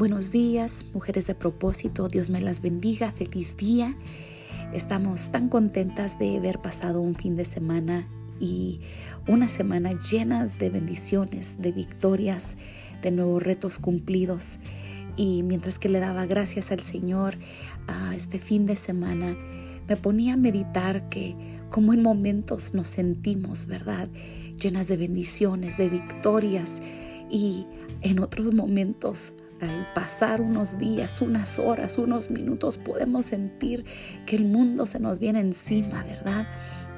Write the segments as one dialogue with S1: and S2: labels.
S1: Buenos días, mujeres de propósito. Dios me las bendiga. Feliz día. Estamos tan contentas de haber pasado un fin de semana y una semana llenas de bendiciones, de victorias, de nuevos retos cumplidos. Y mientras que le daba gracias al Señor a este fin de semana, me ponía a meditar que como en momentos nos sentimos, ¿verdad? Llenas de bendiciones, de victorias y en otros momentos al pasar unos días, unas horas, unos minutos, podemos sentir que el mundo se nos viene encima, ¿verdad?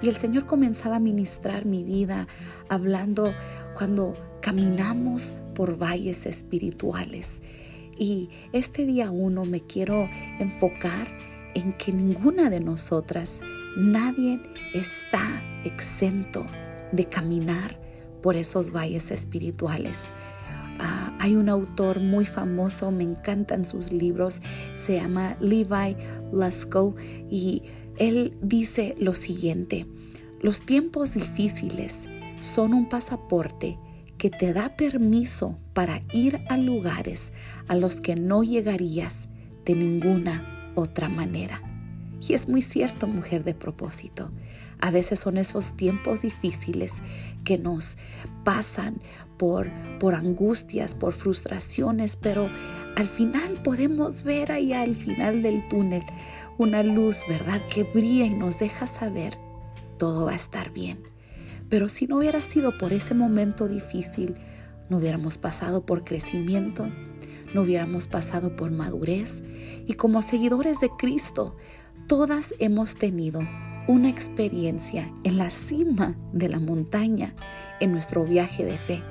S1: Y el Señor comenzaba a ministrar mi vida hablando cuando caminamos por valles espirituales. Y este día uno me quiero enfocar en que ninguna de nosotras, nadie está exento de caminar por esos valles espirituales. Ah, hay un autor muy famoso, me encantan sus libros, se llama Levi Lusko y él dice lo siguiente, los tiempos difíciles son un pasaporte que te da permiso para ir a lugares a los que no llegarías de ninguna otra manera. Y es muy cierto, mujer de propósito. A veces son esos tiempos difíciles que nos pasan por, por angustias, por frustraciones, pero al final podemos ver allá al final del túnel una luz, ¿verdad? Que brilla y nos deja saber todo va a estar bien. Pero si no hubiera sido por ese momento difícil, no hubiéramos pasado por crecimiento, no hubiéramos pasado por madurez y como seguidores de Cristo Todas hemos tenido una experiencia en la cima de la montaña en nuestro viaje de fe.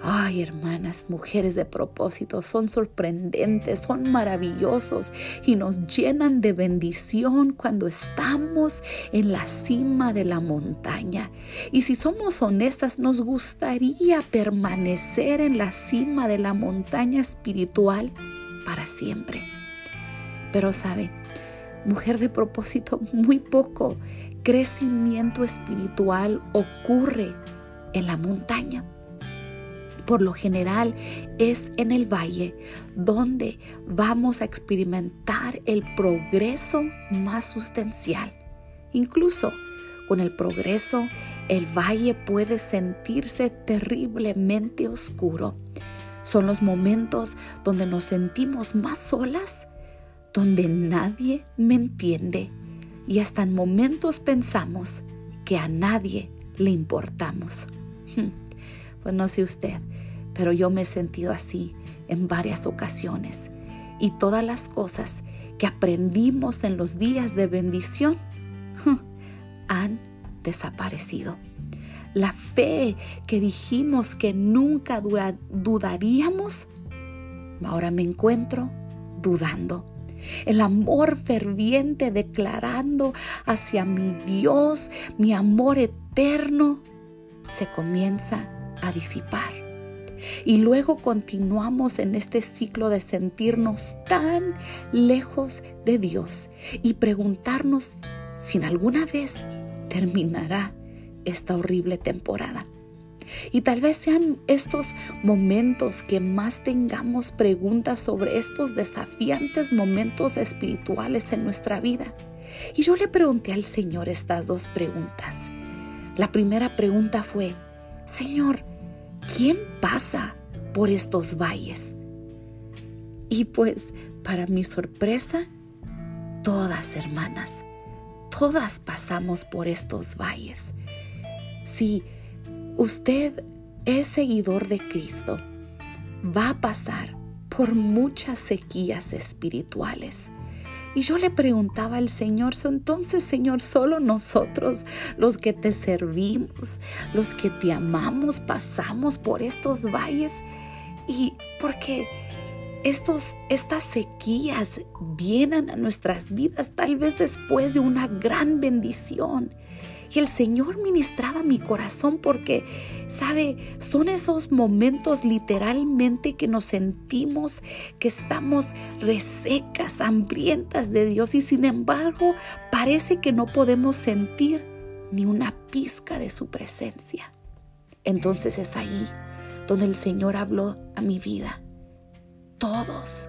S1: Ay, hermanas, mujeres de propósito, son sorprendentes, son maravillosos y nos llenan de bendición cuando estamos en la cima de la montaña. Y si somos honestas, nos gustaría permanecer en la cima de la montaña espiritual para siempre. Pero sabe, mujer de propósito, muy poco crecimiento espiritual ocurre en la montaña. Por lo general es en el valle donde vamos a experimentar el progreso más sustancial. Incluso con el progreso, el valle puede sentirse terriblemente oscuro. Son los momentos donde nos sentimos más solas donde nadie me entiende y hasta en momentos pensamos que a nadie le importamos. Pues no sé usted, pero yo me he sentido así en varias ocasiones y todas las cosas que aprendimos en los días de bendición han desaparecido. La fe que dijimos que nunca dudaríamos, ahora me encuentro dudando el amor ferviente declarando hacia mi Dios, mi amor eterno, se comienza a disipar. Y luego continuamos en este ciclo de sentirnos tan lejos de Dios y preguntarnos si alguna vez terminará esta horrible temporada. Y tal vez sean estos momentos que más tengamos preguntas sobre estos desafiantes momentos espirituales en nuestra vida. Y yo le pregunté al Señor estas dos preguntas. La primera pregunta fue, Señor, ¿quién pasa por estos valles? Y pues, para mi sorpresa, todas hermanas, todas pasamos por estos valles. Sí, usted es seguidor de Cristo, va a pasar por muchas sequías espirituales. Y yo le preguntaba al Señor, entonces Señor, solo nosotros, los que te servimos, los que te amamos, pasamos por estos valles. Y porque estos, estas sequías vienen a nuestras vidas tal vez después de una gran bendición. Y el Señor ministraba mi corazón porque, sabe, son esos momentos literalmente que nos sentimos que estamos resecas, hambrientas de Dios y sin embargo parece que no podemos sentir ni una pizca de su presencia. Entonces es ahí donde el Señor habló a mi vida todos,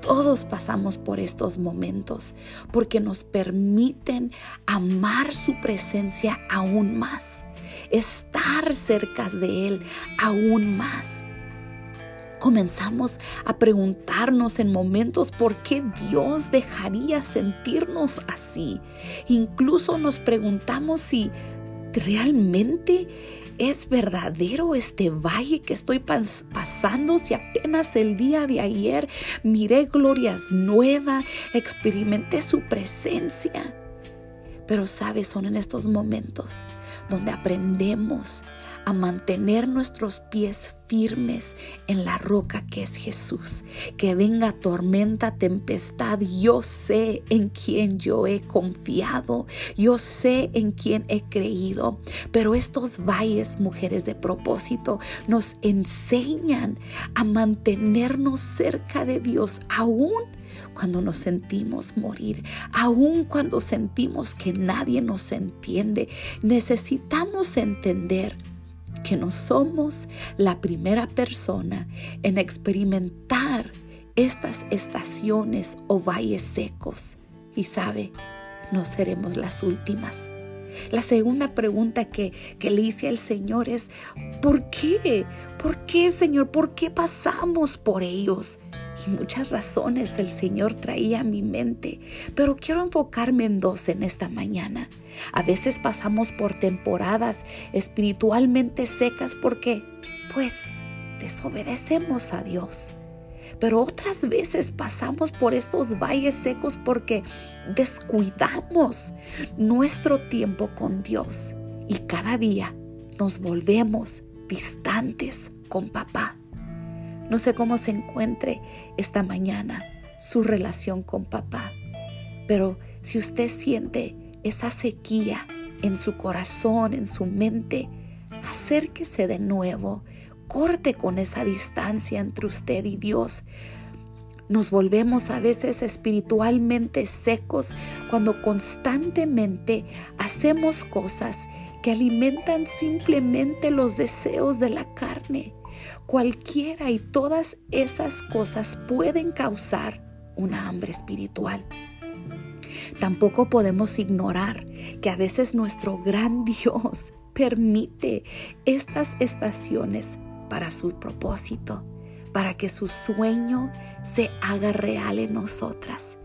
S1: todos pasamos por estos momentos porque nos permiten amar su presencia aún más, estar cerca de Él aún más comenzamos a preguntarnos en momentos por qué Dios dejaría sentirnos así. Incluso nos preguntamos si realmente es verdadero este valle que estoy pasando si apenas el día de ayer miré glorias nuevas, experimenté su presencia. Pero sabes, son en estos momentos donde aprendemos a mantener nuestros pies firmes en la roca que es Jesús. Que venga tormenta, tempestad, yo sé en quién yo he confiado, yo sé en quién he creído. Pero estos valles, mujeres de propósito, nos enseñan a mantenernos cerca de Dios aún cuando nos sentimos morir, aun cuando sentimos que nadie nos entiende, necesitamos entender que no somos la primera persona en experimentar estas estaciones o valles secos. Y sabe, no seremos las últimas. La segunda pregunta que, que, le hice al Señor es, ¿por qué? ¿Por qué, Señor? ¿Por qué pasamos por ellos? Y muchas razones el Señor traía a mi mente, pero quiero enfocarme en dos en esta mañana. A veces pasamos por temporadas espiritualmente secas porque, pues, desobedecemos a Dios. Pero otras veces pasamos por estos valles secos porque descuidamos nuestro tiempo con Dios y cada día nos volvemos distantes con papá. No sé cómo se encuentre esta mañana su relación con papá, pero si usted siente esa sequía en su corazón, en su mente, acérquese de nuevo, corte con esa distancia entre usted y Dios. Nos volvemos a veces espiritualmente secos cuando constantemente hacemos cosas que alimentan simplemente los deseos de la carne. Cualquiera y todas esas cosas pueden causar una hambre espiritual. Tampoco podemos ignorar que a veces nuestro gran Dios permite estas estaciones para su propósito, para que su sueño se haga real en nosotras.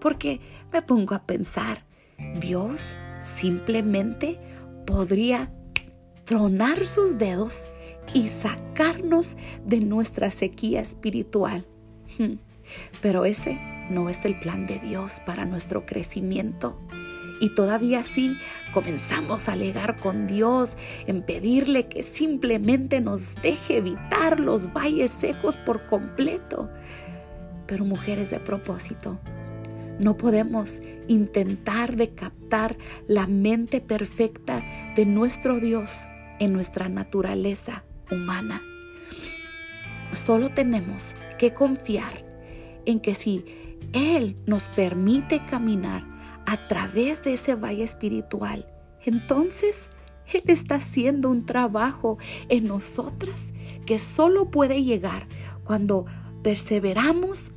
S1: Porque me pongo a pensar, Dios simplemente podría tronar sus dedos y sacarnos de nuestra sequía espiritual. Hmm. Pero ese no es el plan de Dios para nuestro crecimiento. Y todavía así comenzamos a alegar con Dios en pedirle que simplemente nos deje evitar los valles secos por completo. Pero mujeres de propósito, no podemos intentar captar la mente perfecta de nuestro Dios en nuestra naturaleza humana. Solo tenemos que confiar en que si Él nos permite caminar a través de ese valle espiritual, entonces Él está haciendo un trabajo en nosotras que solo puede llegar cuando perseveramos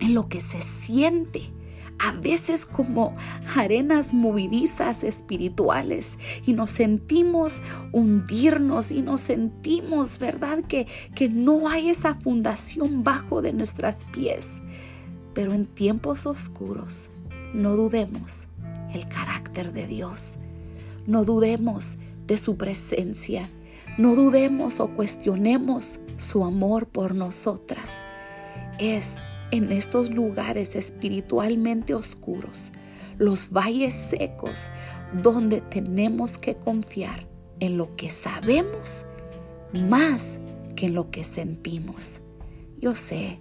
S1: en lo que se siente a veces como arenas movidizas espirituales y nos sentimos hundirnos y nos sentimos, ¿verdad? Que, que no hay esa fundación bajo de nuestras pies. Pero en tiempos oscuros, no dudemos el carácter de Dios. No dudemos de su presencia. No dudemos o cuestionemos su amor por nosotras. Es en estos lugares espiritualmente oscuros, los valles secos, donde tenemos que confiar en lo que sabemos más que en lo que sentimos. Yo sé,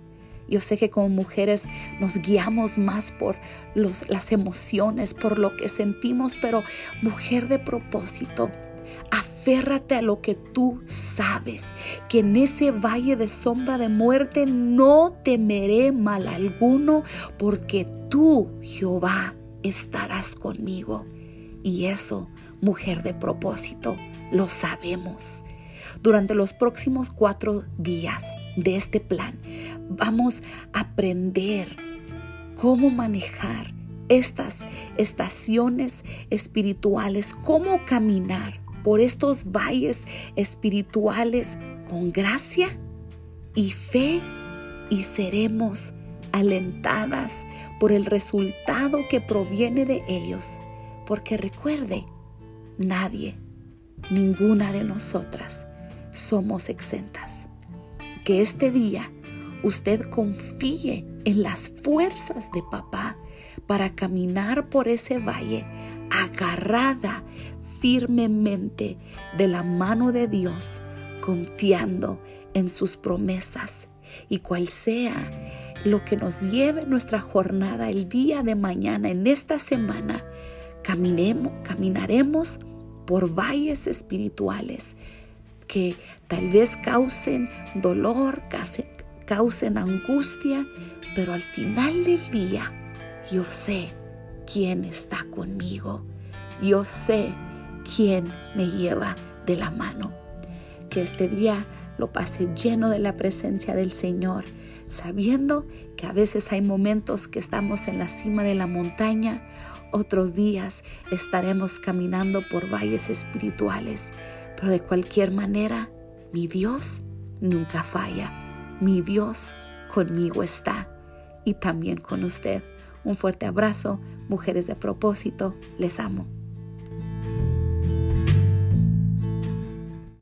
S1: yo sé que como mujeres nos guiamos más por las emociones, por lo que sentimos, pero mujer de propósito, Aférrate a lo que tú sabes, que en ese valle de sombra de muerte no temeré mal alguno, porque tú, Jehová, estarás conmigo. Y eso, mujer de propósito, lo sabemos. Durante los próximos cuatro días de este plan, vamos a aprender cómo manejar estas estaciones espirituales, cómo caminar por estos valles espirituales con gracia y fe y seremos alentadas por el resultado que proviene de ellos. Porque recuerde, nadie, ninguna de nosotras somos exentas. Que este día usted confíe en las fuerzas de papá para caminar por ese valle agarrada firmemente de la mano de Dios, confiando en sus promesas. Y cual sea lo que nos lleve nuestra jornada el día de mañana, en esta semana, caminemos, caminaremos por valles espirituales que tal vez causen dolor, causen angustia, pero al final del día yo sé quién está conmigo. Yo sé quién me lleva de la mano. Que este día lo pase lleno de la presencia del Señor, sabiendo que a veces hay momentos que estamos en la cima de la montaña, otros días estaremos caminando por valles espirituales, pero de cualquier manera, mi Dios nunca falla. Mi Dios conmigo está y también con usted. Un fuerte abrazo, mujeres de propósito, les amo.